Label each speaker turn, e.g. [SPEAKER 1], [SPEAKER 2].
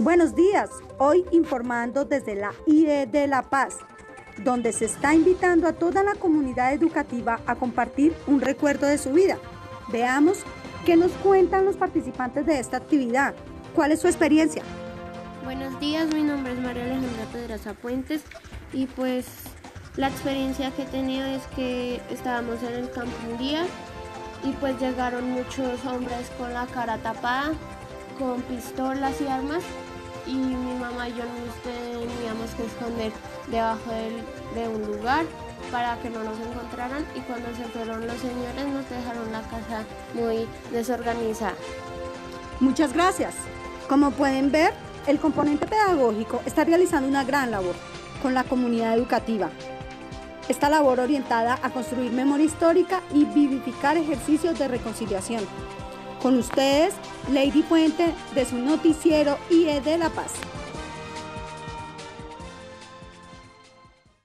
[SPEAKER 1] Buenos días, hoy informando desde la IE de La Paz, donde se está invitando a toda la comunidad educativa a compartir un recuerdo de su vida. Veamos qué nos cuentan los participantes de esta actividad. ¿Cuál es su experiencia?
[SPEAKER 2] Buenos días, mi nombre es María Alejandra Pedraza Puentes y pues la experiencia que he tenido es que estábamos en el campo un día y pues llegaron muchos hombres con la cara tapada, con pistolas y armas y mi mamá y yo nos teníamos que esconder debajo de un lugar para que no nos encontraran y cuando se fueron los señores nos dejaron la casa muy desorganizada.
[SPEAKER 1] Muchas gracias. Como pueden ver, el componente pedagógico está realizando una gran labor con la comunidad educativa. Esta labor orientada a construir memoria histórica y vivificar ejercicios de reconciliación. Con ustedes, Lady Puente de su noticiero IE de La Paz.